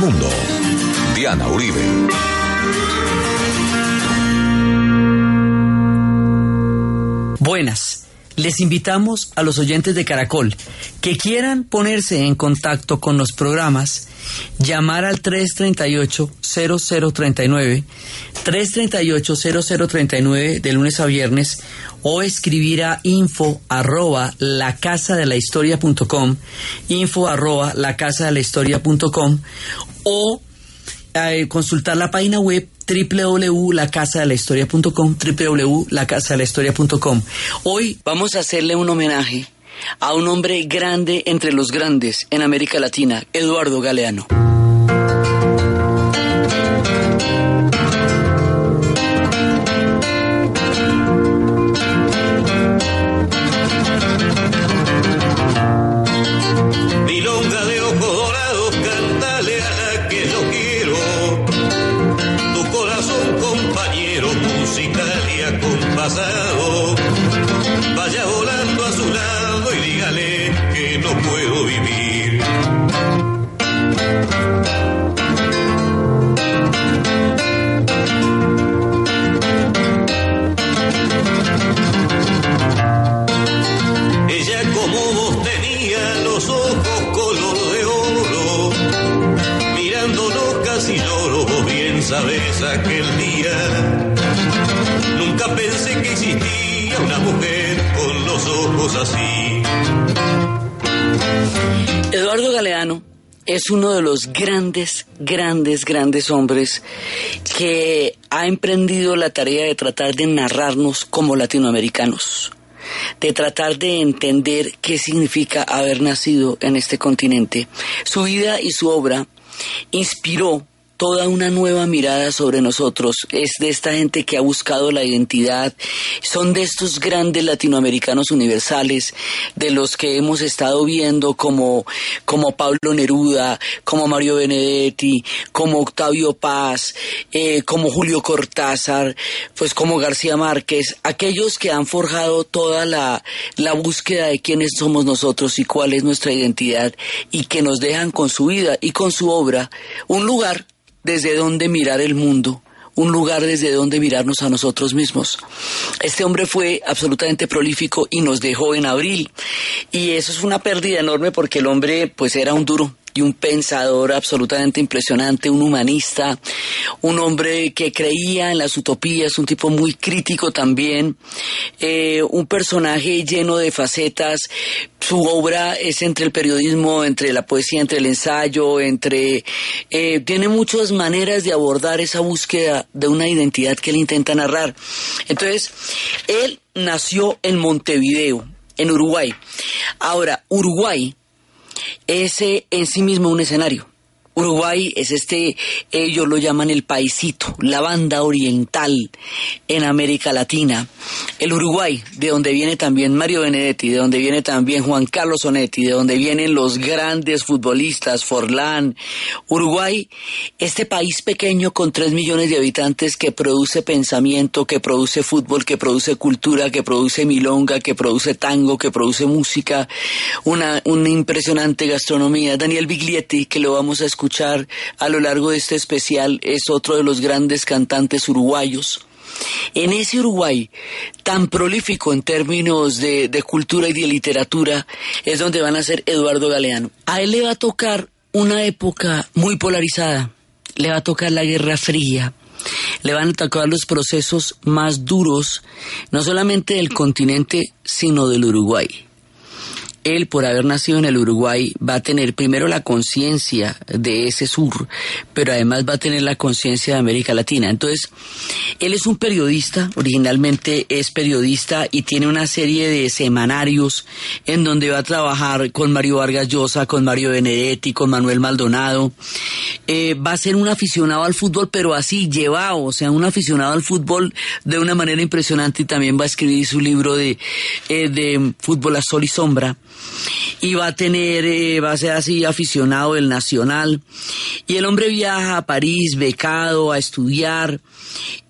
mundo. Diana Uribe. Buenas. Les invitamos a los oyentes de Caracol que quieran ponerse en contacto con los programas, llamar al 338-0039, 338-0039 de lunes a viernes o escribir a info arroba la casa de la info arroba la casa de la historia punto com, o eh, consultar la página web www.lacasadelahistoria.com www.lacasadelahistoria.com Hoy vamos a hacerle un homenaje a un hombre grande entre los grandes en América Latina, Eduardo Galeano. Eduardo Galeano es uno de los grandes, grandes, grandes hombres que ha emprendido la tarea de tratar de narrarnos como latinoamericanos, de tratar de entender qué significa haber nacido en este continente. Su vida y su obra inspiró toda una nueva mirada sobre nosotros. Es de esta gente que ha buscado la identidad. Son de estos grandes latinoamericanos universales, de los que hemos estado viendo como, como Pablo Neruda, como Mario Benedetti, como Octavio Paz, eh, como Julio Cortázar, pues como García Márquez, aquellos que han forjado toda la, la búsqueda de quiénes somos nosotros y cuál es nuestra identidad y que nos dejan con su vida y con su obra un lugar desde donde mirar el mundo, un lugar desde donde mirarnos a nosotros mismos. Este hombre fue absolutamente prolífico y nos dejó en abril. Y eso es una pérdida enorme porque el hombre pues era un duro, y un pensador absolutamente impresionante, un humanista, un hombre que creía en las utopías, un tipo muy crítico también, eh, un personaje lleno de facetas. Su obra es entre el periodismo, entre la poesía, entre el ensayo, entre... Eh, tiene muchas maneras de abordar esa búsqueda de una identidad que él intenta narrar. Entonces, él nació en Montevideo, en Uruguay. Ahora, Uruguay es en sí mismo un escenario. Uruguay es este, ellos lo llaman el paisito, la banda oriental en América Latina. El Uruguay, de donde viene también Mario Benedetti, de donde viene también Juan Carlos Onetti, de donde vienen los grandes futbolistas, Forlán. Uruguay, este país pequeño con tres millones de habitantes que produce pensamiento, que produce fútbol, que produce cultura, que produce milonga, que produce tango, que produce música, una, una impresionante gastronomía. Daniel Biglietti, que lo vamos a escuchar escuchar a lo largo de este especial es otro de los grandes cantantes uruguayos. En ese Uruguay tan prolífico en términos de, cultura y de literatura es donde van a ser Eduardo Galeano. A él le va a tocar una época muy polarizada, le va a tocar la Guerra Fría, le van a tocar los procesos más duros, no solamente del continente, sino del Uruguay él, por haber nacido en el Uruguay, va a tener primero la conciencia de ese sur, pero además va a tener la conciencia de América Latina. Entonces, él es un periodista, originalmente es periodista y tiene una serie de semanarios en donde va a trabajar con Mario Vargas Llosa, con Mario Benedetti, con Manuel Maldonado. Eh, va a ser un aficionado al fútbol, pero así, llevado, o sea, un aficionado al fútbol de una manera impresionante y también va a escribir su libro de, eh, de fútbol a sol y sombra y va a tener, eh, va a ser así aficionado del Nacional. Y el hombre viaja a París, becado, a estudiar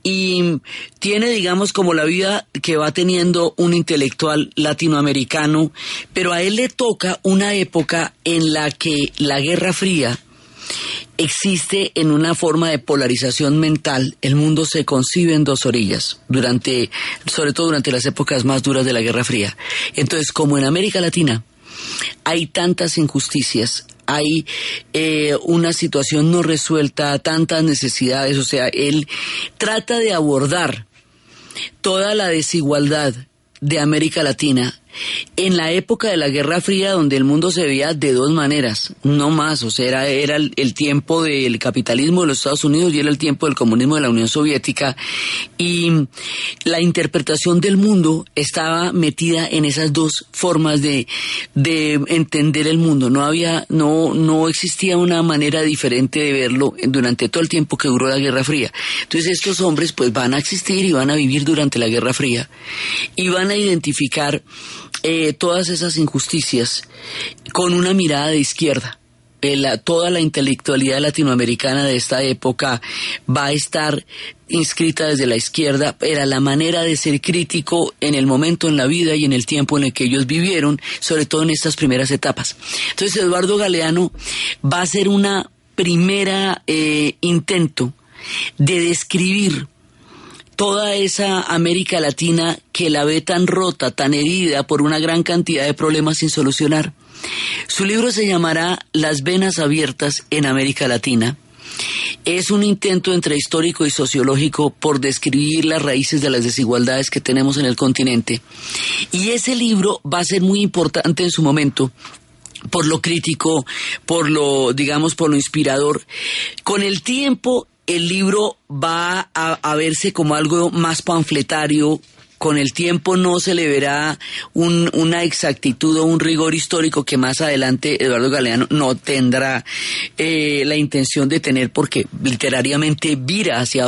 y tiene, digamos, como la vida que va teniendo un intelectual latinoamericano, pero a él le toca una época en la que la Guerra Fría existe en una forma de polarización mental. El mundo se concibe en dos orillas, durante, sobre todo durante las épocas más duras de la Guerra Fría. Entonces, como en América Latina hay tantas injusticias, hay eh, una situación no resuelta, tantas necesidades, o sea, él trata de abordar toda la desigualdad de América Latina en la época de la Guerra Fría, donde el mundo se veía de dos maneras, no más, o sea, era, era el, tiempo del capitalismo de los Estados Unidos y era el tiempo del comunismo de la Unión Soviética, y la interpretación del mundo estaba metida en esas dos formas de, de entender el mundo. No había, no, no existía una manera diferente de verlo durante todo el tiempo que duró la Guerra Fría. Entonces estos hombres pues van a existir y van a vivir durante la Guerra Fría y van a identificar eh, todas esas injusticias con una mirada de izquierda. Eh, toda la intelectualidad latinoamericana de esta época va a estar inscrita desde la izquierda, era la manera de ser crítico en el momento en la vida y en el tiempo en el que ellos vivieron, sobre todo en estas primeras etapas. Entonces Eduardo Galeano va a ser una primera eh, intento de describir toda esa América Latina que la ve tan rota, tan herida por una gran cantidad de problemas sin solucionar. Su libro se llamará Las venas abiertas en América Latina. Es un intento entre histórico y sociológico por describir las raíces de las desigualdades que tenemos en el continente. Y ese libro va a ser muy importante en su momento por lo crítico, por lo, digamos, por lo inspirador. Con el tiempo el libro va a, verse como algo más panfletario, con el tiempo no se le verá una exactitud o un rigor histórico que más adelante Eduardo Galeano no tendrá eh, la intención de tener porque literariamente vira hacia,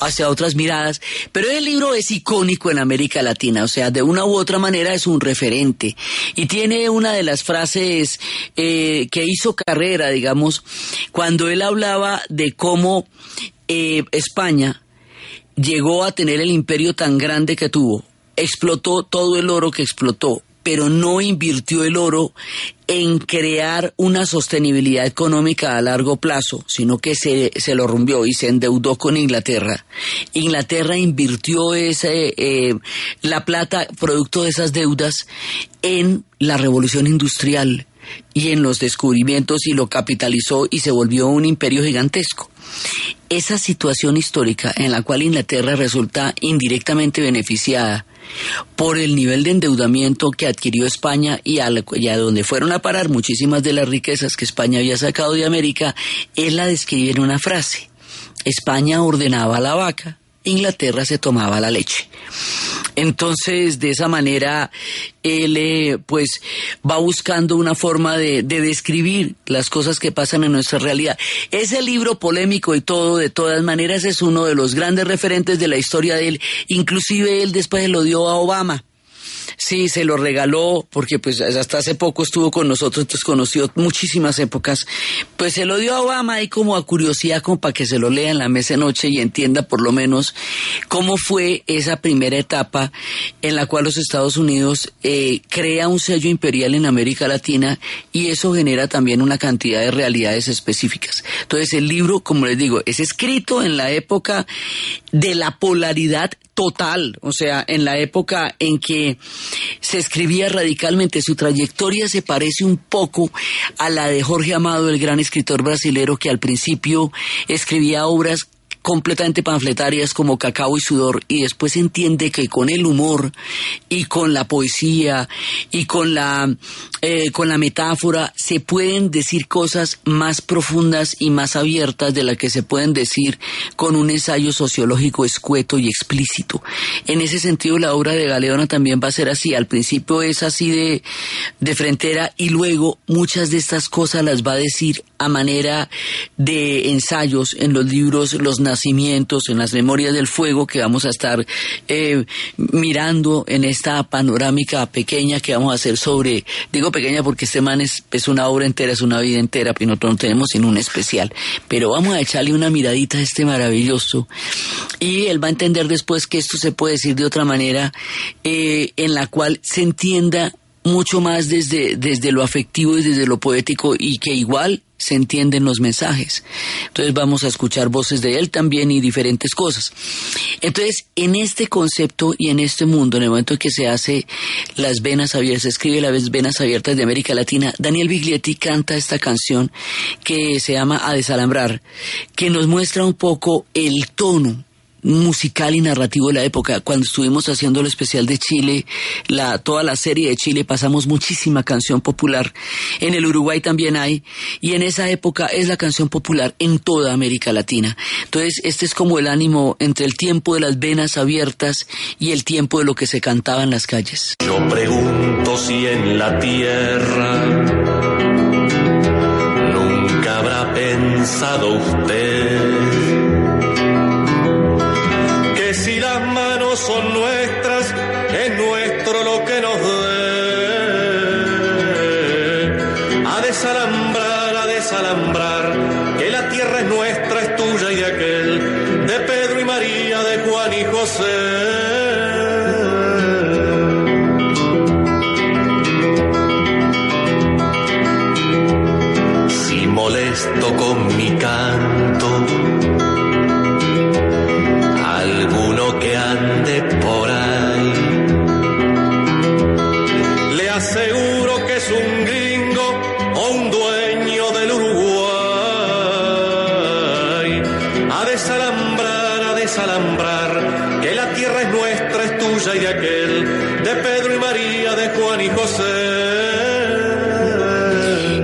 hacia otras miradas. Pero el libro es icónico en América Latina, o sea, de una u otra manera es un referente. Y tiene una de las frases eh, que hizo carrera, digamos, cuando él hablaba de cómo eh, España llegó a tener el imperio tan grande que tuvo, explotó todo el oro que explotó, pero no invirtió el oro en crear una sostenibilidad económica a largo plazo, sino que se, se lo rumbió y se endeudó con Inglaterra. Inglaterra invirtió ese, eh, la plata producto de esas deudas en la revolución industrial y en los descubrimientos y lo capitalizó y se volvió un imperio gigantesco esa situación histórica en la cual Inglaterra resulta indirectamente beneficiada por el nivel de endeudamiento que adquirió España y a, donde fueron a parar muchísimas de las riquezas que España había sacado de América, él la describe en una frase. España ordenaba la vaca, Inglaterra se tomaba la leche. Entonces, de esa manera, él eh, pues va buscando una forma de, de, describir las cosas que pasan en nuestra realidad. Ese libro polémico y todo, de todas maneras, es uno de los grandes referentes de la historia de él. Inclusive él después lo dio a Obama Sí, se lo regaló porque pues hasta hace poco estuvo con nosotros, entonces conoció muchísimas épocas. Pues se lo dio a Obama ahí como a curiosidad, como para que se lo lea en la mesa de noche y entienda por lo menos cómo fue esa primera etapa en la cual los Estados Unidos eh, crea un sello imperial en América Latina y eso genera también una cantidad de realidades específicas. Entonces el libro, como les digo, es escrito en la época de la polaridad total, o sea, en la época en que se escribía radicalmente, su trayectoria se parece un poco a la de Jorge Amado, el gran escritor brasilero que al principio escribía obras completamente panfletarias como Cacao y Sudor y después entiende que con el humor y con la poesía y con la, eh, con la metáfora se pueden decir cosas más profundas y más abiertas de las que se pueden decir con un ensayo sociológico escueto y explícito. En ese sentido la obra de Galeona también va a ser así. Al principio es así de, de frontera y luego muchas de estas cosas las va a decir a manera de ensayos en los libros Los Nacimientos, en las Memorias del Fuego, que vamos a estar eh, mirando en esta panorámica pequeña que vamos a hacer sobre, digo pequeña porque este man es, una obra entera, es una vida entera, pero no tenemos sino un especial, pero vamos a echarle una miradita a este maravilloso y él va a entender después que esto se puede decir de otra manera, eh, en la cual se entienda mucho más desde, desde lo afectivo y desde lo poético y que igual se entienden los mensajes. Entonces vamos a escuchar voces de él también y diferentes cosas. Entonces, en este concepto y en este mundo, en el momento en que se hace las venas abiertas, se escribe las venas abiertas de América Latina, Daniel Biglietti canta esta canción que se llama A desalambrar, que nos muestra un poco el tono musical y narrativo de la época. Cuando estuvimos haciendo el especial de Chile, la, toda la serie de Chile, pasamos muchísima canción popular. En el Uruguay también hay, y en esa época es la canción popular en toda América Latina. Entonces, este es como el ánimo entre el tiempo de las venas abiertas y el tiempo de lo que se cantaba en las calles. Yo pregunto si en la tierra nunca habrá pensado usted son nuestras, que ande por ahí. Le aseguro que es un gringo o un dueño del Uruguay. A desalambrar, a desalambrar, que la tierra es nuestra, es tuya y de aquel, de Pedro y María, de Juan y José.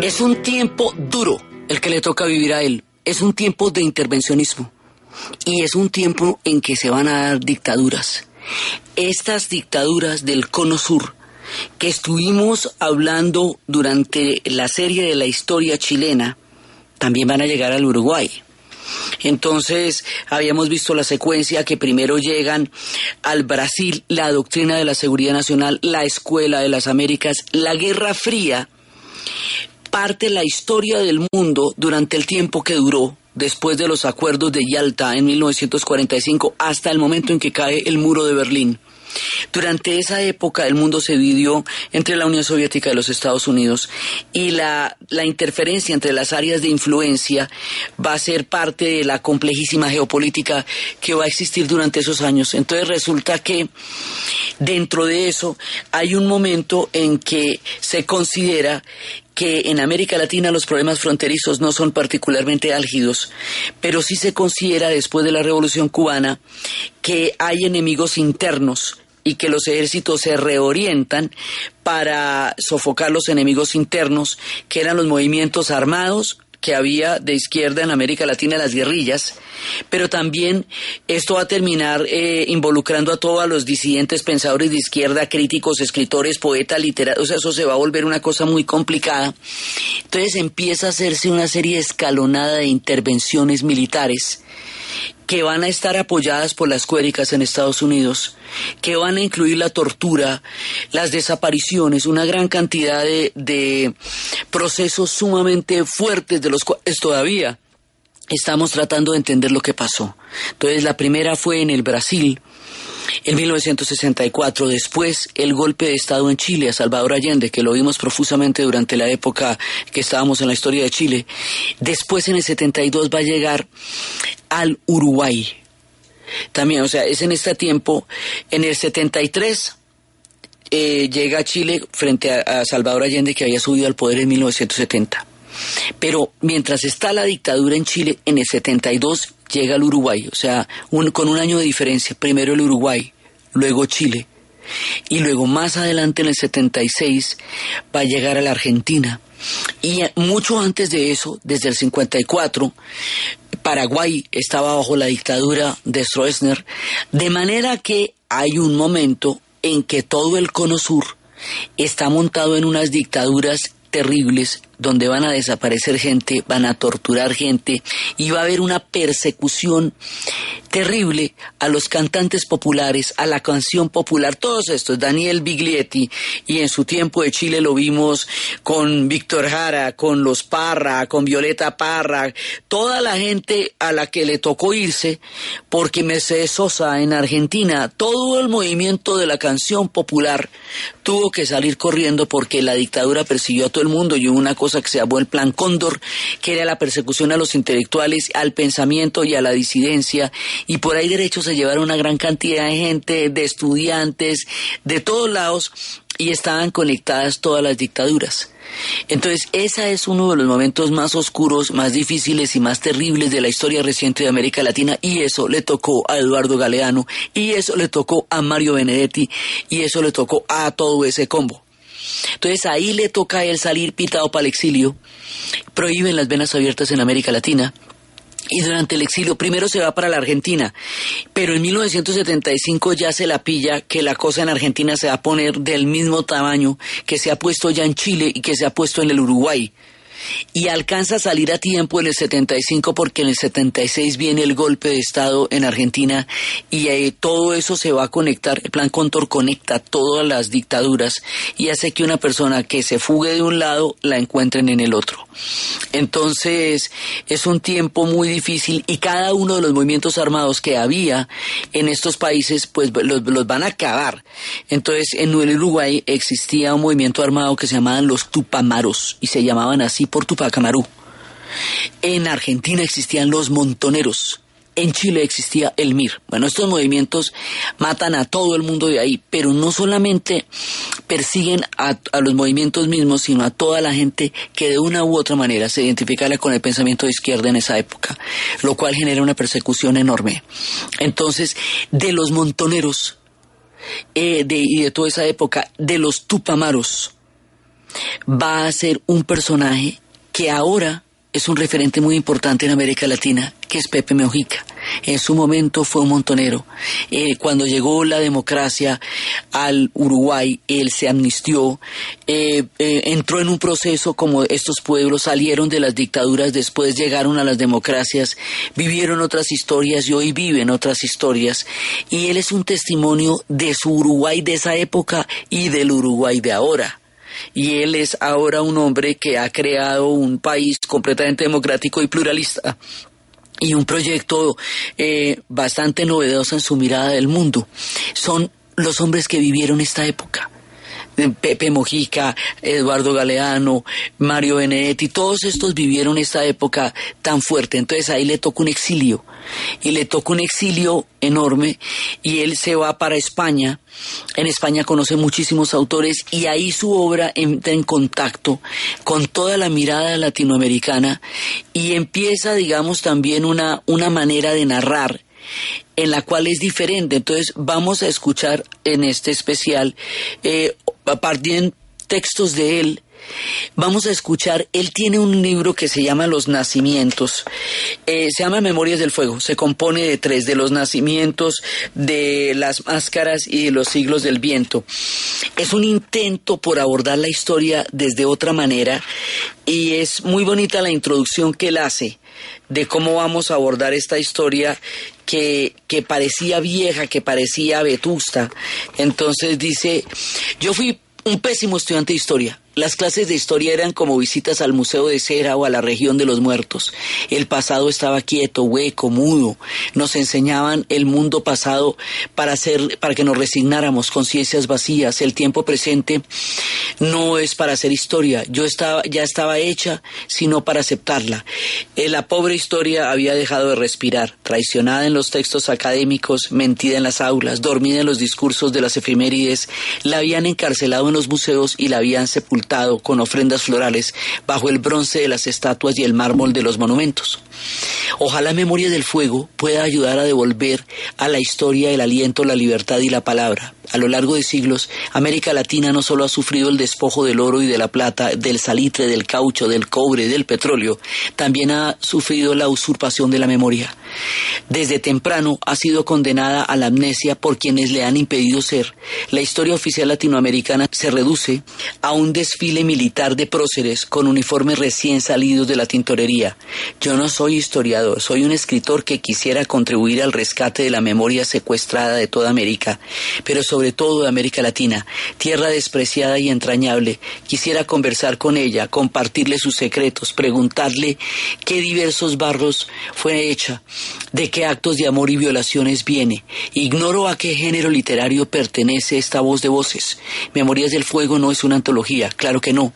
Es un tiempo duro el que le toca vivir a él. Es un tiempo de intervencionismo y es un tiempo en que se van a dar dictaduras. Estas dictaduras del Cono Sur, que estuvimos hablando durante la serie de la historia chilena, también van a llegar al Uruguay. Entonces, habíamos visto la secuencia que primero llegan al Brasil la doctrina de la seguridad nacional, la escuela de las Américas, la Guerra Fría, parte la historia del mundo durante el tiempo que duró después de los acuerdos de Yalta en 1945 hasta el momento en que cae el muro de Berlín. Durante esa época el mundo se dividió entre la Unión Soviética y los Estados Unidos y la, la, interferencia entre las áreas de influencia va a ser parte de la complejísima geopolítica que va a existir durante esos años. Entonces resulta que dentro de eso hay un momento en que se considera que en América Latina los problemas fronterizos no son particularmente álgidos, pero sí se considera después de la Revolución cubana que hay enemigos internos y que los ejércitos se reorientan para sofocar los enemigos internos, que eran los movimientos armados, que había de izquierda en América Latina las guerrillas, pero también esto va a terminar eh, involucrando a todos los disidentes pensadores de izquierda, críticos, escritores, poetas, literatos, o sea, eso se va a volver una cosa muy complicada. Entonces empieza a hacerse una serie escalonada de intervenciones militares que van a estar apoyadas por las cuéricas en Estados Unidos, que van a incluir la tortura, las desapariciones, una gran cantidad de, de procesos sumamente fuertes de los cuales todavía estamos tratando de entender lo que pasó. Entonces, la primera fue en el Brasil, en 1964, después el golpe de Estado en Chile a Salvador Allende, que lo vimos profusamente durante la época que estábamos en la historia de Chile. Después en el 72 va a llegar al Uruguay. También, o sea, es en este tiempo. En el 73 eh, llega a Chile frente a, Salvador Allende, que había subido al poder en 1970. Pero mientras está la dictadura en Chile, en el 72 llega al Uruguay, o sea, con un año de diferencia. Primero el Uruguay, luego Chile. Y luego más adelante, en el 76, va a llegar a la Argentina. Y mucho antes de eso, desde el 54, Paraguay estaba bajo la dictadura de Stroessner, de manera que hay un momento en que todo el cono sur está montado en unas dictaduras terribles donde van a desaparecer gente, van a torturar gente y va a haber una persecución terrible a los cantantes populares, a la canción popular, todos estos, Daniel Biglietti, y en su tiempo de Chile lo vimos con Víctor Jara, con los Parra, con Violeta Parra, toda la gente a la que le tocó irse, porque Mercedes Sosa en Argentina, todo el movimiento de la canción popular tuvo que salir corriendo porque la dictadura persiguió a todo el mundo y hubo una cosa que se llamó el Plan Cóndor, que era la persecución a los intelectuales, al pensamiento y a la disidencia, y por ahí derecho se llevaron una gran cantidad de gente, de estudiantes, de todos lados, y estaban conectadas todas las dictaduras. Entonces, ese es uno de los momentos más oscuros, más difíciles y más terribles de la historia reciente de América Latina y eso le tocó a Eduardo Galeano y eso le tocó a Mario Benedetti y eso le tocó a todo ese combo. Entonces ahí le toca a él salir pitado para el exilio, prohíben las venas abiertas en América Latina, y durante el exilio primero se va para la Argentina, pero en 1975 ya se la pilla que la cosa en Argentina se va a poner del mismo tamaño que se ha puesto ya en Chile y que se ha puesto en el Uruguay y alcanza a salir a tiempo en el 75 porque en el 76 viene el golpe de Estado en Argentina y eh, todo eso se va a conectar, el plan Contor conecta todas las dictaduras y hace que una persona que se fugue de un lado la encuentren en el otro. Entonces es un tiempo muy difícil y cada uno de los movimientos armados que había en estos países pues los, van a acabar. Entonces en Uruguay existía un movimiento armado que se llamaban los Tupamaros y se llamaban así por Tupac Amaru. En Argentina existían los montoneros. En Chile existía el MIR. Bueno, estos movimientos matan a todo el mundo de ahí, pero no solamente persiguen a, los movimientos mismos, sino a toda la gente que de una u otra manera se identificara con el pensamiento de izquierda en esa época, lo cual genera una persecución enorme. Entonces, de los montoneros eh, y de toda esa época, de los tupamaros, va a ser un personaje que ahora es un referente muy importante en América Latina, que es Pepe Meojica. En su momento fue un montonero. Eh, cuando llegó la democracia al Uruguay, él se amnistió, eh, eh, entró en un proceso como estos pueblos salieron de las dictaduras, después llegaron a las democracias, vivieron otras historias y hoy viven otras historias. Y él es un testimonio de su Uruguay de esa época y del Uruguay de ahora y él es ahora un hombre que ha creado un país completamente democrático y pluralista y un proyecto eh, bastante novedoso en su mirada del mundo. Son los hombres que vivieron esta época. Pepe Mojica, Eduardo Galeano, Mario Benedetti, todos estos vivieron esta época tan fuerte. Entonces ahí le toca un exilio y le toca un exilio enorme y él se va para España. En España conoce muchísimos autores y ahí su obra entra en contacto con toda la mirada latinoamericana y empieza, digamos, también una, una manera de narrar en la cual es diferente. Entonces vamos a escuchar en este especial, eh, partir textos de él, Vamos a escuchar, él tiene un libro que se llama Los Nacimientos, eh, se llama Memorias del Fuego, se compone de tres, de los nacimientos, de las máscaras y de los siglos del viento. Es un intento por abordar la historia desde otra manera y es muy bonita la introducción que él hace de cómo vamos a abordar esta historia que, que, parecía vieja, que parecía vetusta. Entonces dice, yo fui un pésimo estudiante de historia. Las clases de historia eran como visitas al Museo de Cera o a la región de los muertos. El pasado estaba quieto, hueco, mudo. Nos enseñaban el mundo pasado para hacer, para que nos resignáramos, conciencias vacías. El tiempo presente no es para hacer historia. Yo estaba, ya estaba hecha, sino para aceptarla. Eh, la pobre historia había dejado de respirar, traicionada en los textos académicos, mentida en las aulas, dormida en los discursos de las efemérides. La habían encarcelado en los museos y la habían con ofrendas florales bajo el bronce de las estatuas y el mármol de los monumentos. Ojalá Memoria del Fuego pueda ayudar a devolver a la historia el aliento, la libertad y la palabra. A lo largo de siglos, América Latina no solo ha sufrido el despojo del oro y de la plata, del salitre, del caucho, del cobre, del petróleo, también ha sufrido la usurpación de la memoria. Desde temprano ha sido condenada a la amnesia por quienes le han impedido ser. La historia oficial latinoamericana se reduce a un desfile desfile militar de próceres con uniformes recién salidos de la tintorería. Yo no soy historiador, soy un escritor que quisiera contribuir al rescate de la memoria secuestrada de toda América, pero sobre todo de América Latina, tierra despreciada y entrañable. Quisiera conversar con ella, compartirle sus secretos, preguntarle qué diversos barros fue hecha, de qué actos de amor y violaciones viene. Ignoro a qué género literario pertenece esta voz de voces. Memorias del Fuego no es una antología, claro que no.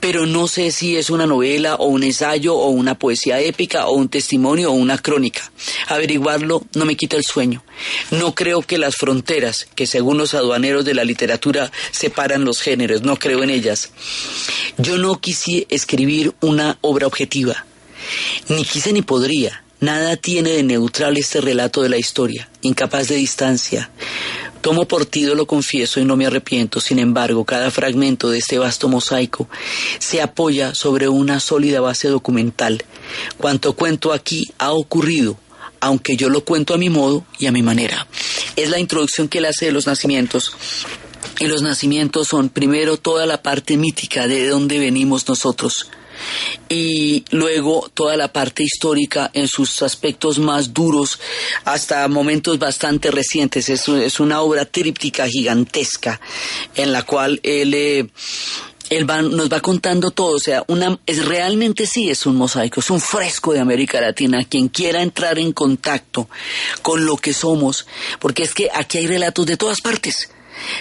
Pero no sé si es una novela o un ensayo o una poesía épica o un testimonio o una crónica. Averiguarlo no me quita el sueño. No creo que las fronteras, que según los aduaneros de la literatura separan los géneros, no creo en ellas. Yo no quise escribir una obra objetiva. Ni quise ni podría. Nada tiene de neutral este relato de la historia, incapaz de distancia. Tomo partido, lo confieso, y no me arrepiento. Sin embargo, cada fragmento de este vasto mosaico se apoya sobre una sólida base documental. Cuanto cuento aquí ha ocurrido, aunque yo lo cuento a mi modo y a mi manera. Es la introducción que él hace de los nacimientos. Y los nacimientos son primero toda la parte mítica de dónde venimos nosotros y luego toda la parte histórica en sus aspectos más duros hasta momentos bastante recientes. Es, es una obra tríptica gigantesca en la cual él... Eh, él nos va contando todo, o sea, una, es realmente sí es un mosaico, es un fresco de América Latina. Quien quiera entrar en contacto con lo que somos, porque es que aquí hay relatos de todas partes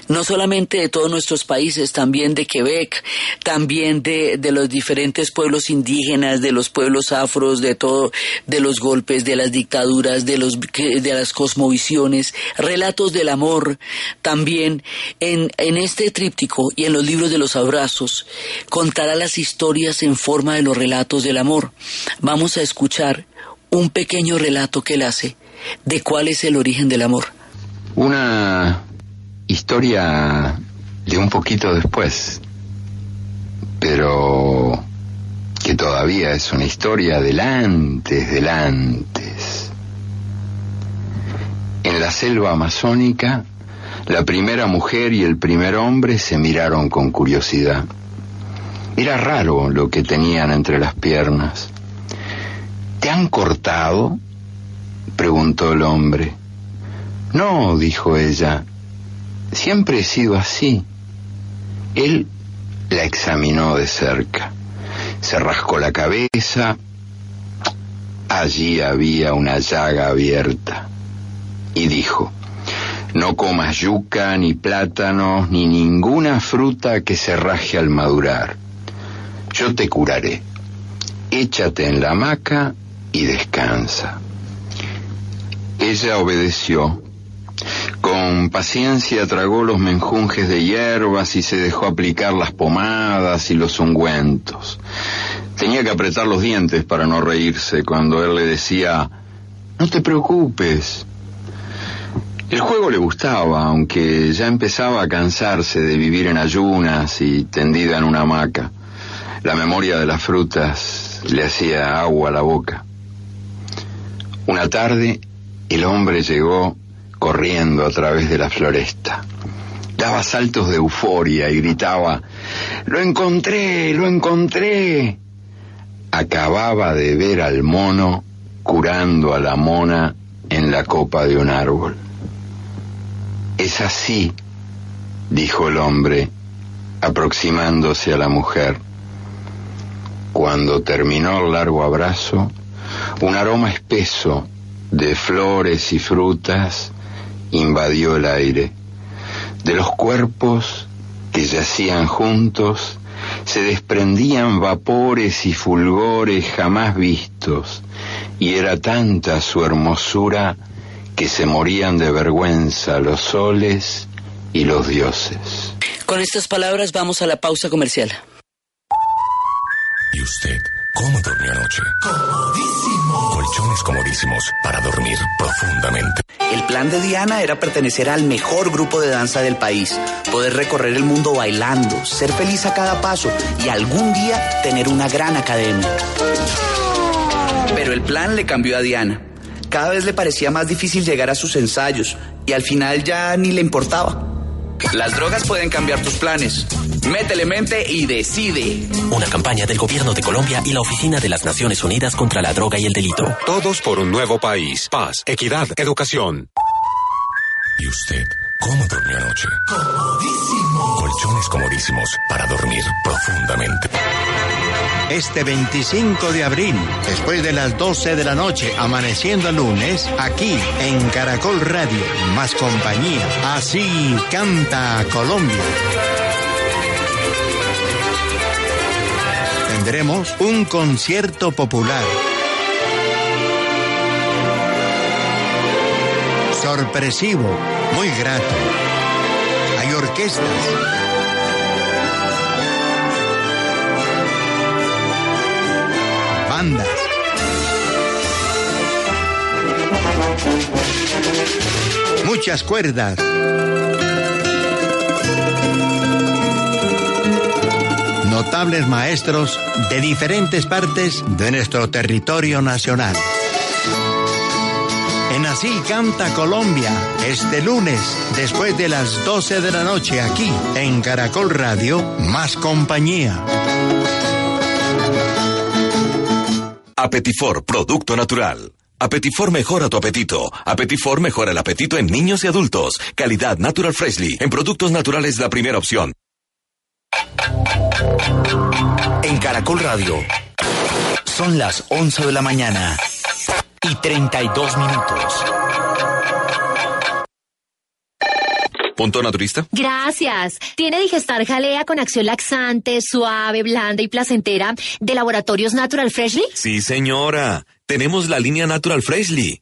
no solamente de todos nuestros países, también de Quebec, también de, de los diferentes pueblos indígenas, de los pueblos afros, de todo, de los golpes, de las dictaduras, de los de las cosmovisiones, relatos del amor, también en, en este tríptico y en los libros de los abrazos, contará las historias en forma de los relatos del amor. Vamos a escuchar un pequeño relato que él hace de cuál es el origen del amor. Una historia de un poquito después, pero que todavía es una historia del antes, del antes. En la selva amazónica, la primera mujer y el primer hombre se miraron con curiosidad. Era raro lo que tenían entre las piernas. ¿Te han cortado? preguntó el hombre. No, dijo ella, Siempre he sido así. Él la examinó de cerca. Se rascó la cabeza. Allí había una llaga abierta. Y dijo, no comas yuca, ni plátanos, ni ninguna fruta que se raje al madurar. Yo te curaré. Échate en la hamaca y descansa. Ella obedeció con paciencia tragó los menjunjes de hierbas y se dejó aplicar las pomadas y los ungüentos. Tenía que apretar los dientes para no reírse cuando él le decía, no te preocupes. El juego le gustaba, aunque ya empezaba a cansarse de vivir en ayunas y tendida en una hamaca. La memoria de las frutas le hacía agua a la boca. Una tarde, el hombre llegó corriendo a través de la floresta. Daba saltos de euforia y gritaba, ¡Lo encontré! ¡Lo encontré! Acababa de ver al mono curando a la mona en la copa de un árbol. Es así, dijo el hombre, aproximándose a la mujer. Cuando terminó el largo abrazo, un aroma espeso de flores y frutas invadió el aire. De los cuerpos que yacían juntos se desprendían vapores y fulgores jamás vistos, y era tanta su hermosura que se morían de vergüenza los soles y los dioses. Con estas palabras vamos a la pausa comercial. ¿Y usted cómo durmió anoche? Comodísimo. Colchones comodísimos para dormir profundamente. El plan de Diana era pertenecer al mejor grupo de danza del país, poder recorrer el mundo bailando, ser feliz a cada paso y algún día tener una gran academia. Pero el plan le cambió a Diana. Cada vez le parecía más difícil llegar a sus ensayos y al final ya ni le importaba. Las drogas pueden cambiar tus planes, Métele mente y decide. Una campaña del Gobierno de Colombia y la Oficina de las Naciones Unidas contra la Droga y el Delito. Todos por un nuevo país. Paz, equidad, educación. ¿Y usted cómo durmió anoche? Comodísimo. Colchones comodísimos para dormir profundamente. Este 25 de abril, después de las 12 de la noche, amaneciendo el lunes, aquí en Caracol Radio, más compañía. Así canta Colombia. Tendremos un concierto popular. Sorpresivo, muy grato. Hay orquestas. bandas. Muchas cuerdas. Maestros de diferentes partes de nuestro territorio nacional. En Así Canta Colombia, este lunes, después de las 12 de la noche, aquí en Caracol Radio, más compañía. Apetifor, producto natural. Apetifor mejora tu apetito. Apetifor mejora el apetito en niños y adultos. Calidad Natural Freshly. En productos naturales la primera opción. En Caracol Radio. Son las 11 de la mañana y 32 minutos. ¿Punto naturista? Gracias. Tiene Digestar Jalea con acción laxante, suave, blanda y placentera de Laboratorios Natural Freshly. Sí, señora. Tenemos la línea Natural Freshly.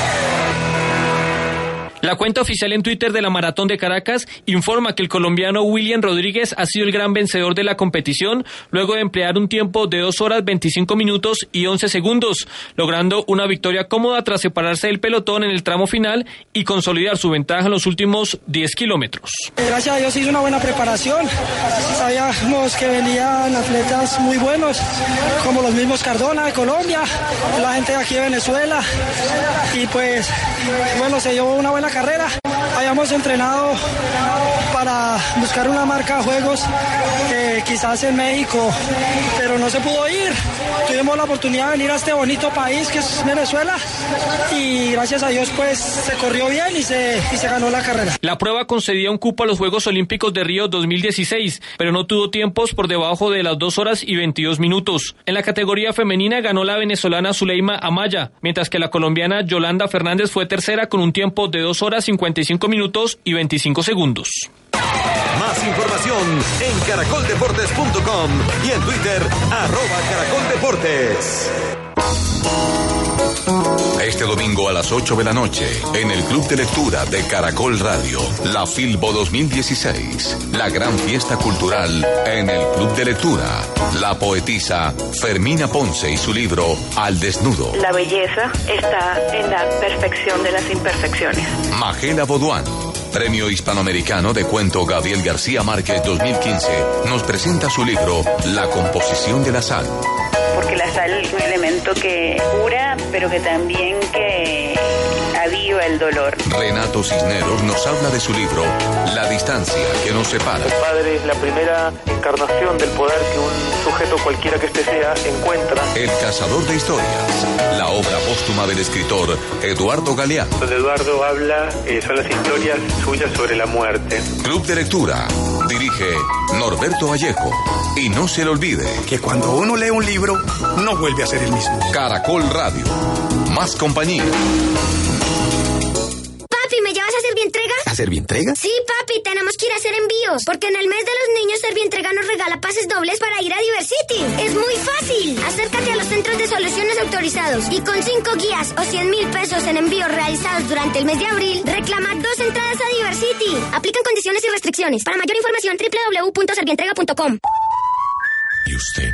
La cuenta oficial en Twitter de la Maratón de Caracas informa que el colombiano William Rodríguez ha sido el gran vencedor de la competición luego de emplear un tiempo de 2 horas 25 minutos y 11 segundos, logrando una victoria cómoda tras separarse del pelotón en el tramo final y consolidar su ventaja en los últimos 10 kilómetros. Gracias a Dios hizo una buena preparación. Sabíamos que venían atletas muy buenos, como los mismos Cardona de Colombia, la gente de aquí de Venezuela. Y pues, bueno, se llevó una buena carrera. Habíamos entrenado para buscar una marca de juegos eh, quizás en México, pero no se pudo ir. Tuvimos la oportunidad de venir a este bonito país que es Venezuela y gracias a Dios pues se corrió bien y se, y se ganó la carrera. La prueba concedía un cupo a los Juegos Olímpicos de Río 2016, pero no tuvo tiempos por debajo de las 2 horas y 22 minutos. En la categoría femenina ganó la venezolana Zuleima Amaya, mientras que la colombiana Yolanda Fernández fue tercera con un tiempo de 2 horas 55 minutos y 25 segundos. Más información en caracoldeportes.com y en Twitter, arroba caracoldeportes. Este domingo a las 8 de la noche, en el Club de Lectura de Caracol Radio, la Filbo 2016, la gran fiesta cultural en el Club de Lectura. La poetisa Fermina Ponce y su libro Al Desnudo. La belleza está en la perfección de las imperfecciones. Magela Boduán, Premio Hispanoamericano de Cuento Gabriel García Márquez 2015, nos presenta su libro La composición de la sal. Porque la sal es un elemento que cura, pero que también que el dolor. Renato Cisneros nos habla de su libro La distancia que nos separa. El padre es la primera encarnación del poder que un sujeto cualquiera que este sea encuentra. El cazador de historias, la obra póstuma del escritor Eduardo Galeano. Donde Eduardo habla eh, son las historias suyas sobre la muerte. Club de lectura. Dirige Norberto Vallejo. Y no se le olvide que cuando uno lee un libro, no vuelve a ser el mismo. Caracol Radio. Más compañía. Servientrega? Sí, papi, tenemos que ir a hacer envíos. Porque en el mes de los niños Servientrega nos regala pases dobles para ir a Diversity. Es muy fácil. Acércate a los centros de soluciones autorizados y con cinco guías o 100 mil pesos en envíos realizados durante el mes de abril, reclama dos entradas a Diversity. Aplican condiciones y restricciones. Para mayor información, www.servientrega.com. ¿Y usted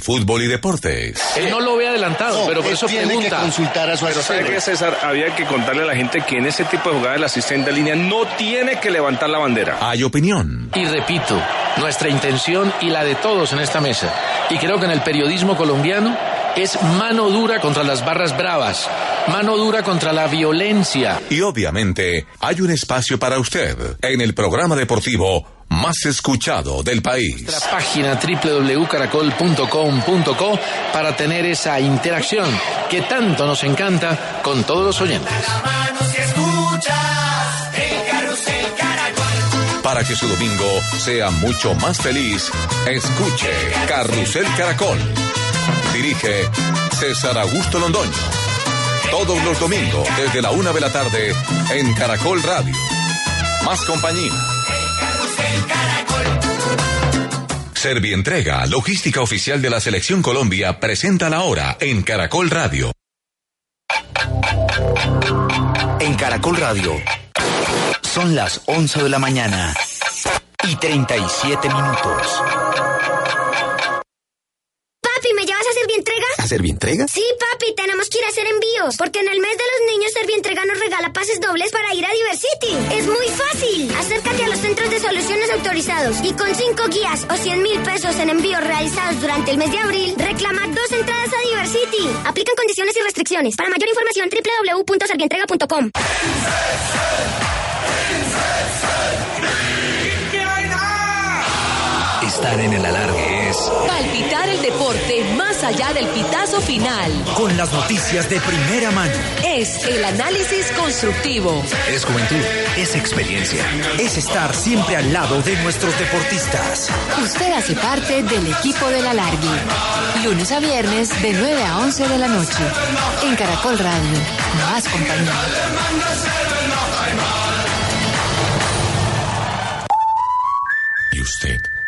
fútbol y deportes. Él no lo ve adelantado, pero por eso tiene pregunta. que consultar a su Pero asesor. ¿sabe qué, César? Había que contarle a la gente que en ese tipo de jugadas el asistente de línea no tiene que levantar la bandera. Hay opinión. Y repito, nuestra intención y la de todos en esta mesa, y creo que en el periodismo colombiano, es mano dura contra las barras bravas, mano dura contra la violencia. Y obviamente hay un espacio para usted en el programa deportivo más escuchado del país. Nuestra página www.caracol.com.co para tener esa interacción que tanto nos encanta con todos los oyentes. Para que su domingo sea mucho más feliz, escuche Carrusel Caracol. Dirige César Augusto Londoño. Todos los domingos desde la una de la tarde en Caracol Radio. Más compañía. Servientrega, logística oficial de la Selección Colombia, presenta la hora en Caracol Radio. En Caracol Radio. Son las 11 de la mañana y 37 minutos. Servientrega? Sí, papi, tenemos que ir a hacer envíos. Porque en el mes de los niños Servientrega nos regala pases dobles para ir a Diversity. Es muy fácil. Acércate a los centros de soluciones autorizados y con cinco guías o 100 mil pesos en envíos realizados durante el mes de abril, reclama dos entradas a Diversity. Aplican condiciones y restricciones. Para mayor información, www.servientrega.com. Estar en el alargue Palpitar el deporte más allá del pitazo final. con las noticias de primera mano. Es el análisis constructivo. Es juventud, es experiencia, es estar siempre al lado de nuestros deportistas. Usted hace parte del equipo del alargue. Lunes a viernes de 9 a 11 de la noche. En Caracol Radio. Más compañía. ¿Y usted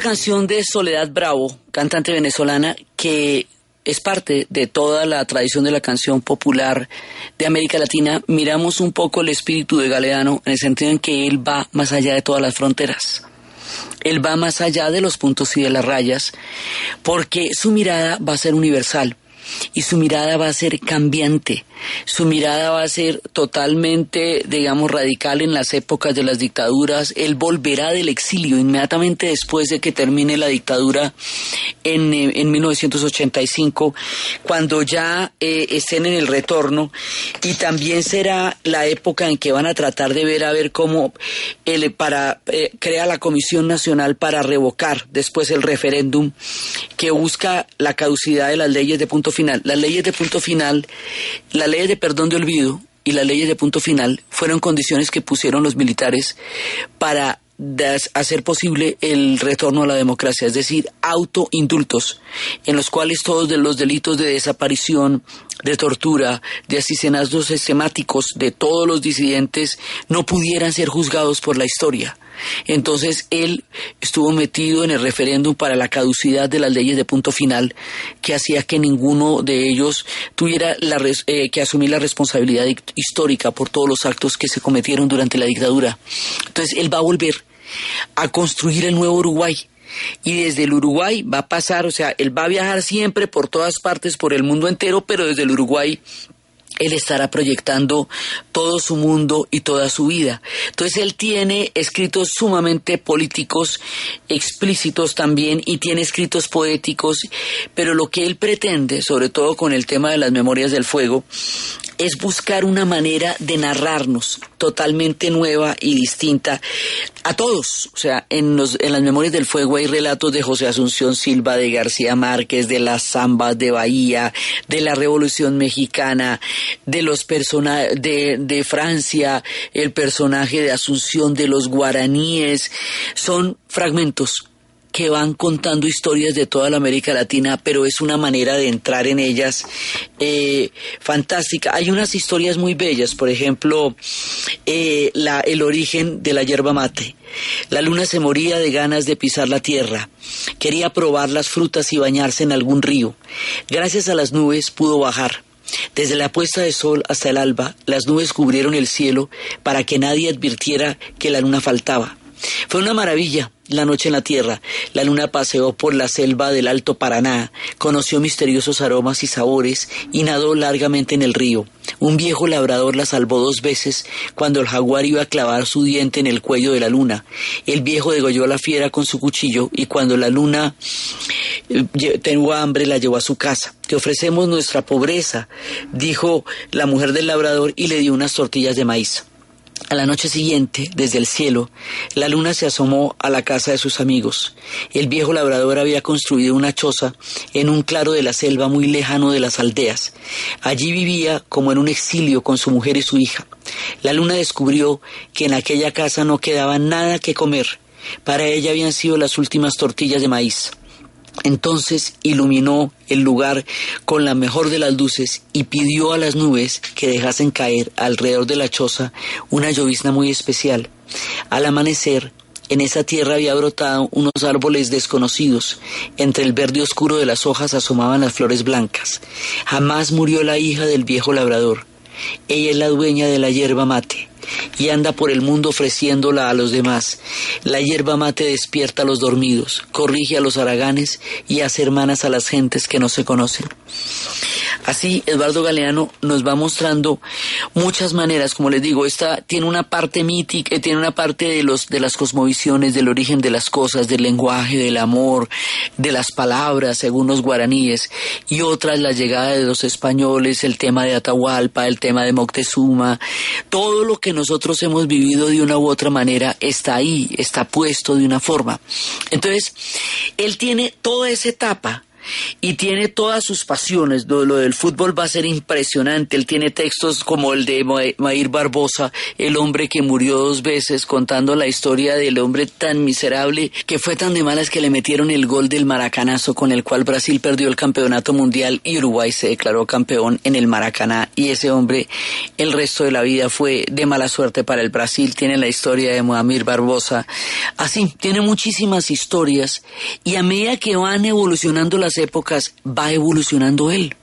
Canción de Soledad Bravo, cantante venezolana, que es parte de toda la tradición de la canción popular de América Latina, miramos un poco el espíritu de Galeano en el sentido en que él va más allá de todas las fronteras. Él va más allá de los puntos y de las rayas, porque su mirada va a ser universal y su mirada va a ser cambiante. Su mirada va a ser totalmente, digamos, radical en las épocas de las dictaduras. Él volverá del exilio inmediatamente después de que termine la dictadura en, eh, en 1985, cuando ya eh, estén en el retorno. Y también será la época en que van a tratar de ver a ver cómo él para, eh, crea la Comisión Nacional para revocar después el referéndum que busca la caducidad de las leyes de punto punto Las leyes de punto final, las leyes de perdón de olvido y las leyes de punto final fueron condiciones que pusieron los militares para hacer posible el retorno a la democracia, es decir, autoindultos, en los cuales todos los delitos de desaparición, de tortura, de asesinatos sistemáticos de todos los disidentes no pudieran ser juzgados por la historia. Entonces él estuvo metido en el referéndum para la caducidad de las leyes de punto final, que hacía que ninguno de ellos tuviera la res- eh, que asumir la responsabilidad hi- histórica por todos los actos que se cometieron durante la dictadura. Entonces él va a volver a construir el nuevo Uruguay. Y desde el Uruguay va a pasar, o sea, él va a viajar siempre por todas partes, por el mundo entero, pero desde el Uruguay él estará proyectando todo su mundo y toda su vida. Entonces él tiene escritos sumamente políticos, explícitos también, y tiene escritos poéticos, pero lo que él pretende, sobre todo con el tema de las memorias del fuego, es buscar una manera de narrarnos totalmente nueva y distinta a todos. O sea, en, los, en las memorias del fuego hay relatos de José Asunción Silva, de García Márquez, de las zambas de Bahía, de la Revolución Mexicana, de los persona de, de Francia, el personaje de Asunción de los guaraníes. Son fragmentos que van contando historias de toda la América Latina, pero es una manera de entrar en ellas eh, fantástica. Hay unas historias muy bellas, por ejemplo, eh, la, el origen de la yerba mate. La luna se moría de ganas de pisar la tierra. Quería probar las frutas y bañarse en algún río. Gracias a las nubes pudo bajar. Desde la puesta de sol hasta el alba, las nubes cubrieron el cielo para que nadie advirtiera que la luna faltaba. Fue una maravilla la noche en la tierra. La luna paseó por la selva del Alto Paraná, conoció misteriosos aromas y sabores y nadó largamente en el río. Un viejo labrador la salvó dos veces cuando el jaguar iba a clavar su diente en el cuello de la luna. El viejo degolló a la fiera con su cuchillo y cuando la luna eh, tuvo hambre la llevó a su casa. Te ofrecemos nuestra pobreza, dijo la mujer del labrador y le dio unas tortillas de maíz. A la noche siguiente, desde el cielo, la luna se asomó a la casa de sus amigos. El viejo labrador había construido una choza en un claro de la selva muy lejano de las aldeas. Allí vivía como en un exilio con su mujer y su hija. La luna descubrió que en aquella casa no quedaba nada que comer. Para ella habían sido las últimas tortillas de maíz. Entonces iluminó el lugar con la mejor de las luces y pidió a las nubes que dejasen caer alrededor de la choza una llovizna muy especial. Al amanecer, en esa tierra había brotado unos árboles desconocidos. Entre el verde oscuro de las hojas asomaban las flores blancas. Jamás murió la hija del viejo labrador. Ella es la dueña de la hierba mate y anda por el mundo ofreciéndola a los demás. La hierba mate despierta a los dormidos, corrige a los haraganes y hace hermanas a las gentes que no se conocen. Así, Eduardo Galeano nos va mostrando muchas maneras, como les digo, esta tiene una parte mítica, eh, tiene una parte de los de las cosmovisiones, del origen de las cosas, del lenguaje, del amor, de las palabras, según los guaraníes, y otra es la llegada de los españoles, el tema de Atahualpa, el tema de Moctezuma, todo lo que nosotros hemos vivido de una u otra manera está ahí, está puesto de una forma. Entonces, él tiene toda esa etapa y tiene todas sus pasiones. Lo, lo del fútbol va a ser impresionante. Él tiene textos como el de Ma- Mair Barbosa, el hombre que murió dos veces, contando la historia del hombre tan miserable que fue tan de malas que le metieron el gol del maracanazo con el cual Brasil perdió el campeonato mundial y Uruguay se declaró campeón en el Maracaná. Y ese hombre, el resto de la vida fue de mala suerte para el Brasil. Tiene la historia de Moamir Barbosa. Así, tiene muchísimas historias y a medida que van evolucionando las épocas, va evolucionando él.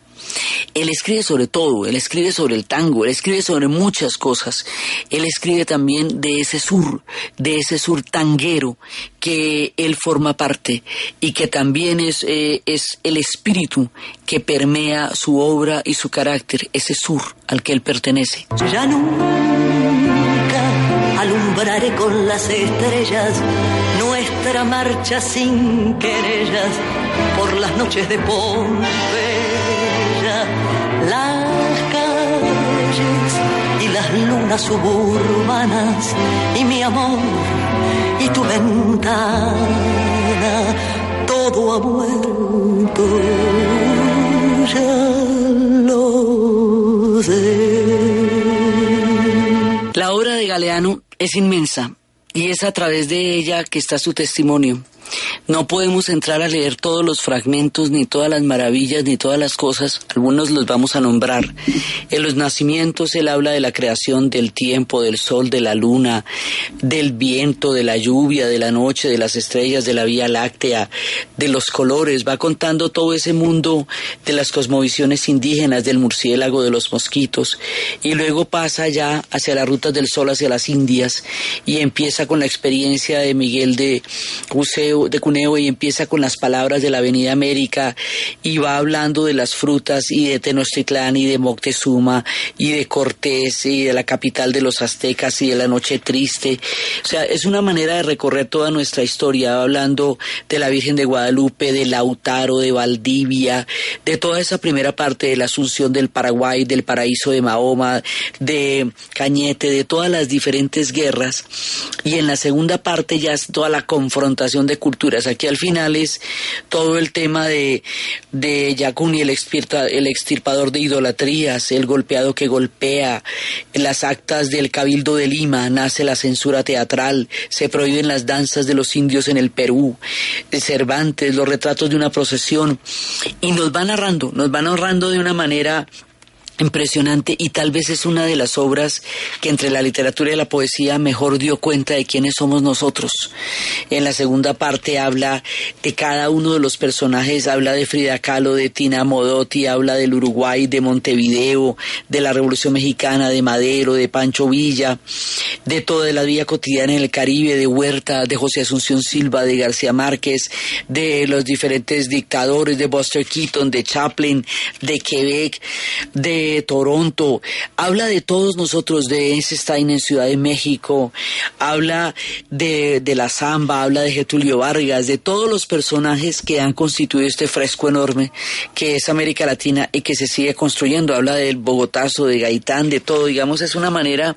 Él escribe sobre todo, él escribe sobre el tango, él escribe sobre muchas cosas. Él escribe también de ese sur, de ese sur tanguero que él forma parte y que también es, eh, es el espíritu que permea su obra y su carácter, ese sur al que él pertenece. Ya nunca alumbraré con las estrellas nuestra marcha sin querellas por las noches de Pompeya, las calles y las lunas suburbanas y mi amor y tu ventana, todo ha vuelto, ya lo. La obra de Galeano es inmensa y es a través de ella que está su testimonio no podemos entrar a leer todos los fragmentos, ni todas las maravillas, ni todas las cosas. Algunos los vamos a nombrar. En los nacimientos él habla de la creación del tiempo, del sol, de la luna, del viento, de la lluvia, de la noche, de las estrellas, de la Vía Láctea, de los colores. Va contando todo ese mundo de las cosmovisiones indígenas, del murciélago, de los mosquitos. Y luego pasa ya hacia las rutas del sol, hacia las Indias, y empieza con la experiencia de Miguel de Cuseo de y empieza con las palabras de la Avenida América y va hablando de las frutas y de Tenochtitlán y de Moctezuma y de Cortés y de la capital de los aztecas y de la noche triste. O sea, es una manera de recorrer toda nuestra historia, hablando de la Virgen de Guadalupe, de Lautaro, de Valdivia, de toda esa primera parte de la Asunción del Paraguay, del paraíso de Mahoma, de Cañete, de todas las diferentes guerras. Y en la segunda parte ya es toda la confrontación de culturas. Aquí al final es todo el tema de, de Yacuni, el, el extirpador de idolatrías, el golpeado que golpea, las actas del Cabildo de Lima, nace la censura teatral, se prohíben las danzas de los indios en el Perú, Cervantes, los retratos de una procesión, y nos va narrando, nos va narrando de una manera impresionante y tal vez es una de las obras que entre la literatura y la poesía mejor dio cuenta de quiénes somos nosotros. En la segunda parte habla de cada uno de los personajes, habla de Frida Kahlo, de Tina Modotti, habla del Uruguay, de Montevideo, de la Revolución Mexicana, de Madero, de Pancho Villa, de toda la vida cotidiana en el Caribe, de Huerta, de José Asunción Silva, de García Márquez, de los diferentes dictadores, de Buster Keaton, de Chaplin, de Quebec, de Toronto, habla de todos nosotros, de Einstein en Ciudad de México, habla de, de la samba, habla de Getulio Vargas, de todos los personajes que han constituido este fresco enorme que es América Latina y que se sigue construyendo. Habla del Bogotazo, de Gaitán, de todo, digamos, es una manera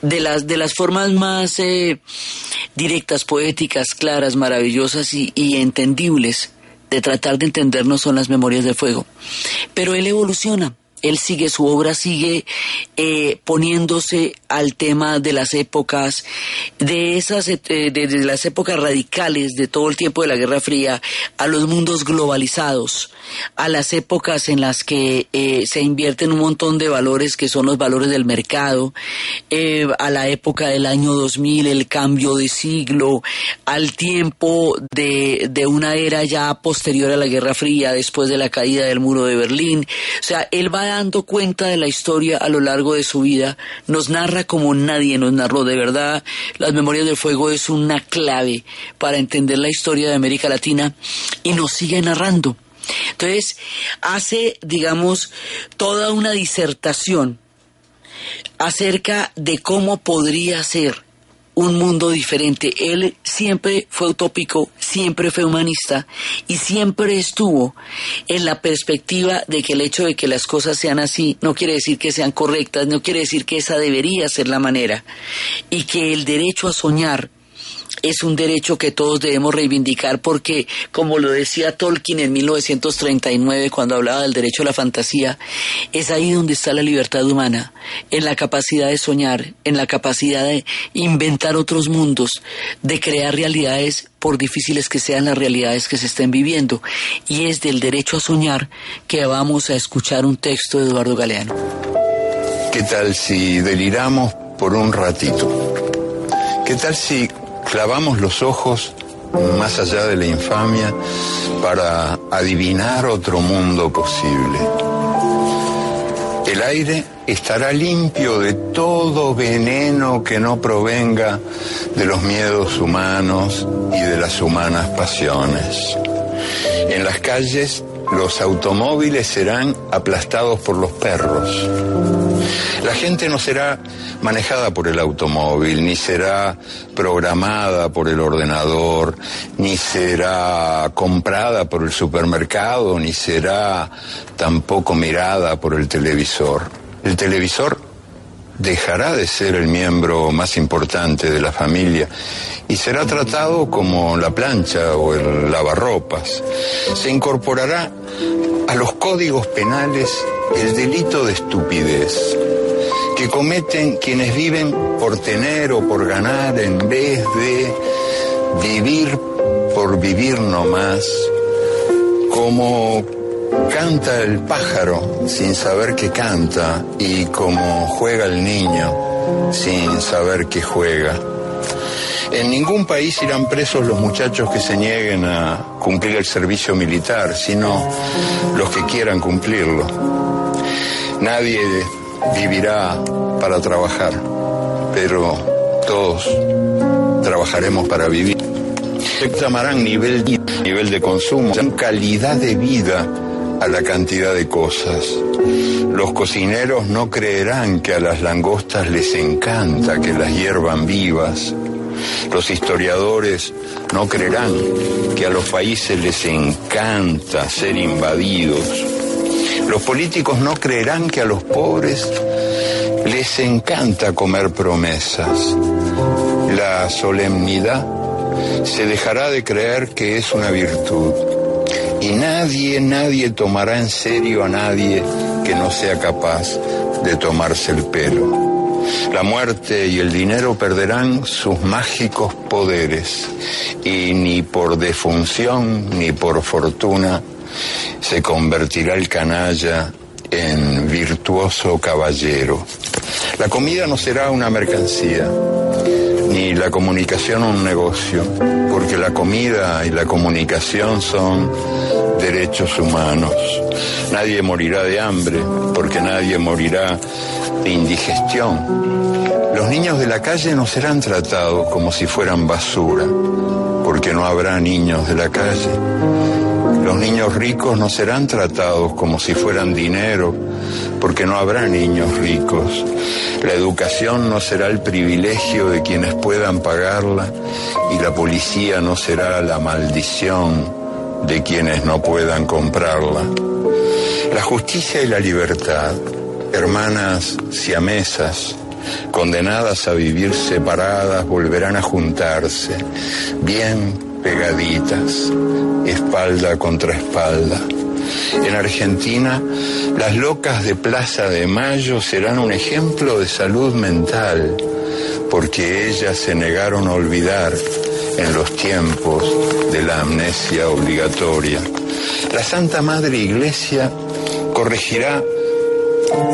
de las, de las formas más eh, directas, poéticas, claras, maravillosas y, entendibles de tratar de entendernos son las memorias de fuego. Pero él evoluciona él sigue, su obra sigue eh, poniéndose al tema de las épocas, de esas, eh, de, las épocas radicales de todo el tiempo de la Guerra Fría, a los mundos globalizados, a las épocas en las que eh, se invierten un montón de valores que son los valores del mercado, a la época del año 2000, el cambio de siglo, al tiempo de, de una era ya posterior a la Guerra Fría, después de la caída del muro de Berlín. O sea, él va dando cuenta de la historia a lo largo de su vida, nos narra como nadie nos narró. De verdad, Las Memorias del Fuego es una clave para entender la historia de América Latina y nos sigue narrando. Entonces, hace, digamos, toda una disertación acerca de cómo podría ser un mundo diferente. Él siempre fue utópico, siempre fue humanista y siempre estuvo en la perspectiva de que el hecho de que las cosas sean así no quiere decir que sean correctas, no quiere decir que esa debería ser la manera y que el derecho a soñar es un derecho que todos debemos reivindicar porque, como lo decía Tolkien en 1939 cuando hablaba del derecho a la fantasía, es ahí donde está la libertad humana, en la capacidad de soñar, en la capacidad de inventar otros mundos, de crear realidades por difíciles que sean las realidades que se estén viviendo. Y es del derecho a soñar que vamos a escuchar un texto de Eduardo Galeano. ¿Qué tal si deliramos por un ratito? ¿Qué tal si clavamos los ojos más allá de la infamia para adivinar otro mundo posible. El aire estará limpio de todo veneno que no provenga de los miedos humanos y de las humanas pasiones. En las calles los automóviles serán aplastados por los perros. La gente no será manejada por el automóvil, ni será programada por el ordenador, ni será comprada por el supermercado, ni será tampoco mirada por el televisor. El televisor dejará de ser el miembro más importante de la familia y será tratado como la plancha o el lavarropas. Se incorporará a los códigos penales el delito de estupidez que cometen quienes viven por tener o por ganar en vez de vivir por vivir nomás, como canta el pájaro sin saber que canta y como juega el niño sin saber que juega. En ningún país irán presos los muchachos que se nieguen a cumplir el servicio militar, sino los que quieran cumplirlo. Nadie vivirá para trabajar, pero todos trabajaremos para vivir. Llamarán nivel, nivel de consumo, calidad de vida a la cantidad de cosas. Los cocineros no creerán que a las langostas les encanta que las hiervan vivas. Los historiadores no creerán que a los países les encanta ser invadidos. Los políticos no creerán que a los pobres les encanta comer promesas. La solemnidad se dejará de creer que es una virtud y nadie, nadie tomará en serio a nadie que no sea capaz de tomarse el pelo. La muerte y el dinero perderán sus mágicos poderes y ni por defunción ni por fortuna se convertirá el canalla en virtuoso caballero. La comida no será una mercancía, ni la comunicación un negocio, porque la comida y la comunicación son derechos humanos. Nadie morirá de hambre porque nadie morirá de indigestión. Los niños de la calle no serán tratados como si fueran basura porque no habrá niños de la calle. Los niños ricos no serán tratados como si fueran dinero porque no habrá niños ricos. La educación no será el privilegio de quienes puedan pagarla y la policía no será la maldición de quienes no puedan comprarla. La justicia y la libertad, hermanas siamesas, condenadas a vivir separadas, volverán a juntarse, bien pegaditas, espalda contra espalda. En Argentina, las locas de Plaza de Mayo serán un ejemplo de salud mental, porque ellas se negaron a olvidar en los tiempos de la amnesia obligatoria. La Santa Madre Iglesia corregirá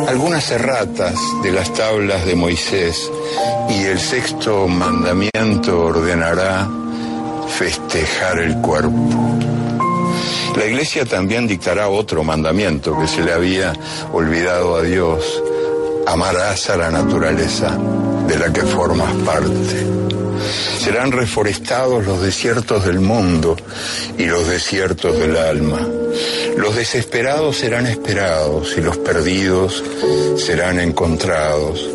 algunas erratas de las tablas de Moisés y el sexto mandamiento ordenará festejar el cuerpo. La iglesia también dictará otro mandamiento que se le había olvidado a Dios. Amarás a la naturaleza de la que formas parte. Serán reforestados los desiertos del mundo y los desiertos del alma. Los desesperados serán esperados y los perdidos serán encontrados,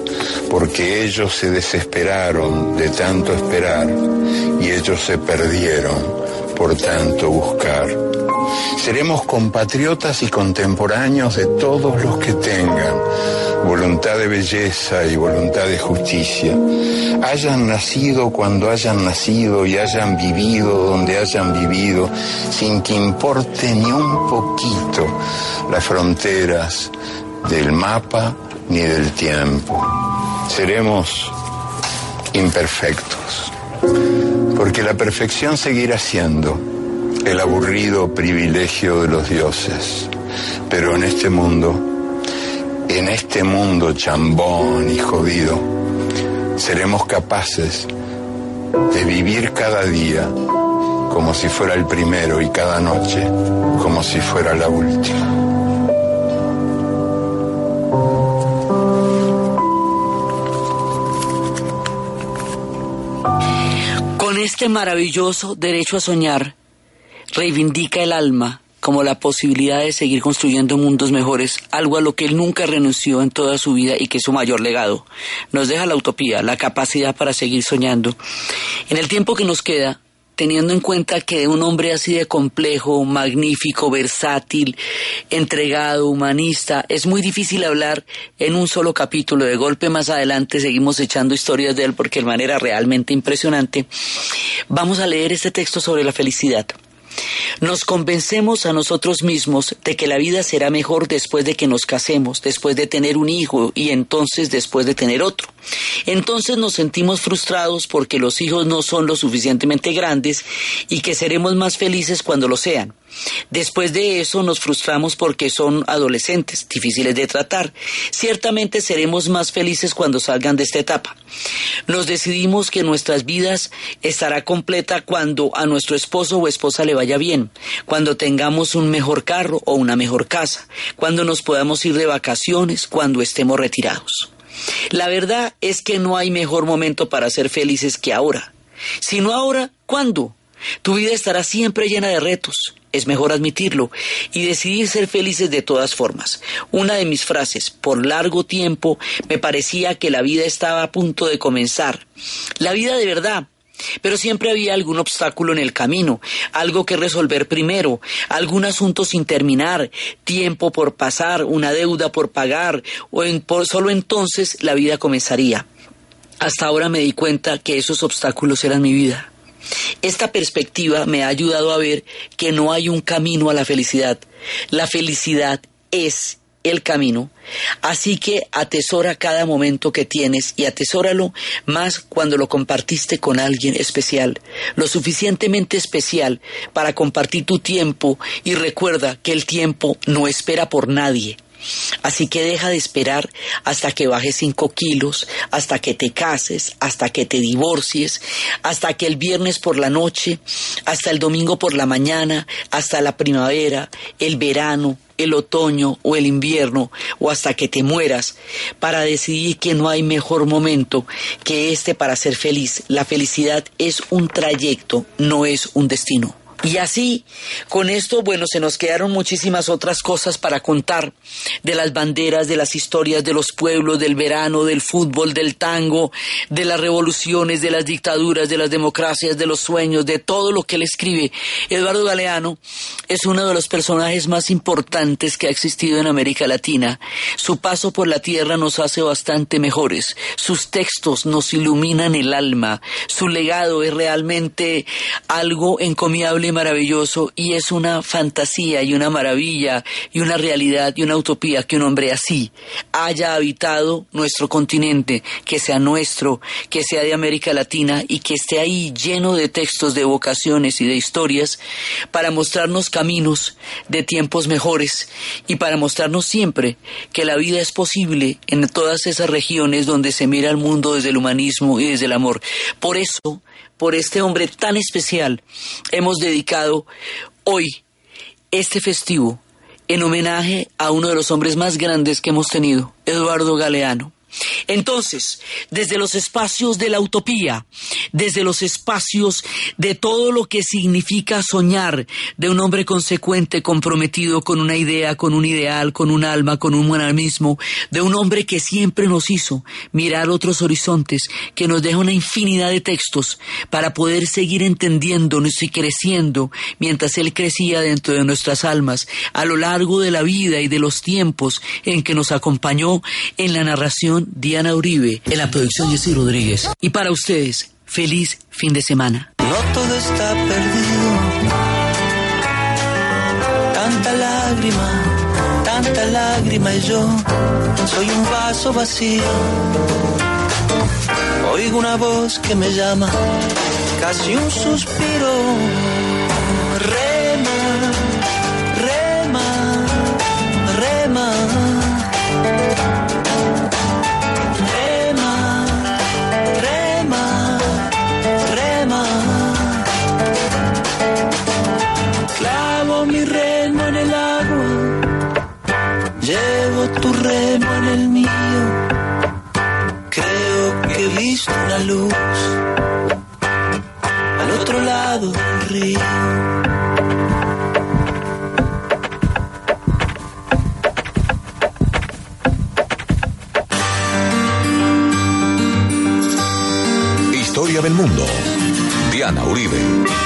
porque ellos se desesperaron de tanto esperar y ellos se perdieron por tanto buscar. Seremos compatriotas y contemporáneos de todos los que tengan voluntad de belleza y voluntad de justicia, hayan nacido cuando hayan nacido y hayan vivido donde hayan vivido, sin que importe ni un poquito las fronteras del mapa ni del tiempo. Seremos imperfectos, porque la perfección seguirá siendo el aburrido privilegio de los dioses, pero en este mundo en este mundo chambón y jodido, seremos capaces de vivir cada día como si fuera el primero y cada noche como si fuera la última. Con este maravilloso derecho a soñar, reivindica el alma como la posibilidad de seguir construyendo mundos mejores, algo a lo que él nunca renunció en toda su vida y que es su mayor legado. Nos deja la utopía, la capacidad para seguir soñando. En el tiempo que nos queda, teniendo en cuenta que un hombre así de complejo, magnífico, versátil, entregado, humanista, es muy difícil hablar en un solo capítulo. De golpe más adelante seguimos echando historias de él porque de manera realmente impresionante. Vamos a leer este texto sobre la felicidad. Nos convencemos a nosotros mismos de que la vida será mejor después de que nos casemos, después de tener un hijo y entonces después de tener otro. Entonces nos sentimos frustrados porque los hijos no son lo suficientemente grandes y que seremos más felices cuando lo sean. Después de eso nos frustramos porque son adolescentes, difíciles de tratar. Ciertamente seremos más felices cuando salgan de esta etapa. Nos decidimos que nuestras vidas estará completa cuando a nuestro esposo o esposa le vaya bien, cuando tengamos un mejor carro o una mejor casa, cuando nos podamos ir de vacaciones, cuando estemos retirados. La verdad es que no hay mejor momento para ser felices que ahora. Si no ahora, ¿cuándo? Tu vida estará siempre llena de retos, es mejor admitirlo y decidir ser felices de todas formas. Una de mis frases, por largo tiempo, me parecía que la vida estaba a punto de comenzar. La vida de verdad. Pero siempre había algún obstáculo en el camino, algo que resolver primero, algún asunto sin terminar, tiempo por pasar, una deuda por pagar, o en, por, solo entonces la vida comenzaría. Hasta ahora me di cuenta que esos obstáculos eran mi vida. Esta perspectiva me ha ayudado a ver que no hay un camino a la felicidad. La felicidad es el camino. Así que atesora cada momento que tienes y atesóralo más cuando lo compartiste con alguien especial, lo suficientemente especial para compartir tu tiempo y recuerda que el tiempo no espera por nadie. Así que deja de esperar hasta que bajes cinco kilos, hasta que te cases, hasta que te divorcies, hasta que el viernes por la noche, hasta el domingo por la mañana, hasta la primavera, el verano, el otoño o el invierno o hasta que te mueras para decidir que no hay mejor momento que este para ser feliz. La felicidad es un trayecto, no es un destino. Y así, con esto, bueno, se nos quedaron muchísimas otras cosas para contar de las banderas, de las historias de los pueblos, del verano, del fútbol, del tango, de las revoluciones, de las dictaduras, de las democracias, de los sueños, de todo lo que él escribe. Eduardo Galeano es uno de los personajes más importantes que ha existido en América Latina. Su paso por la tierra nos hace bastante mejores. Sus textos nos iluminan el alma. Su legado es realmente algo encomiable maravilloso y es una fantasía y una maravilla y una realidad y una utopía que un hombre así haya habitado nuestro continente, que sea nuestro, que sea de América Latina y que esté ahí lleno de textos, de vocaciones y de historias para mostrarnos caminos de tiempos mejores y para mostrarnos siempre que la vida es posible en todas esas regiones donde se mira el mundo desde el humanismo y desde el amor. Por eso, por este hombre tan especial, hemos dedicado hoy este festivo en homenaje a uno de los hombres más grandes que hemos tenido, Eduardo Galeano. Entonces, desde los espacios de la utopía, desde los espacios de todo lo que significa soñar, de un hombre consecuente, comprometido con una idea, con un ideal, con un alma, con un humanismo, de un hombre que siempre nos hizo mirar otros horizontes, que nos deja una infinidad de textos para poder seguir entendiéndonos y creciendo mientras él crecía dentro de nuestras almas a lo largo de la vida y de los tiempos en que nos acompañó en la narración Diana Uribe, en la producción Jessy Rodríguez. Y para ustedes, feliz fin de semana. No todo está perdido. Tanta lágrima, tanta lágrima y yo soy un vaso vacío. Oigo una voz que me llama, casi un suspiro. Visto una luz al otro lado del río. Historia del mundo. Diana Uribe.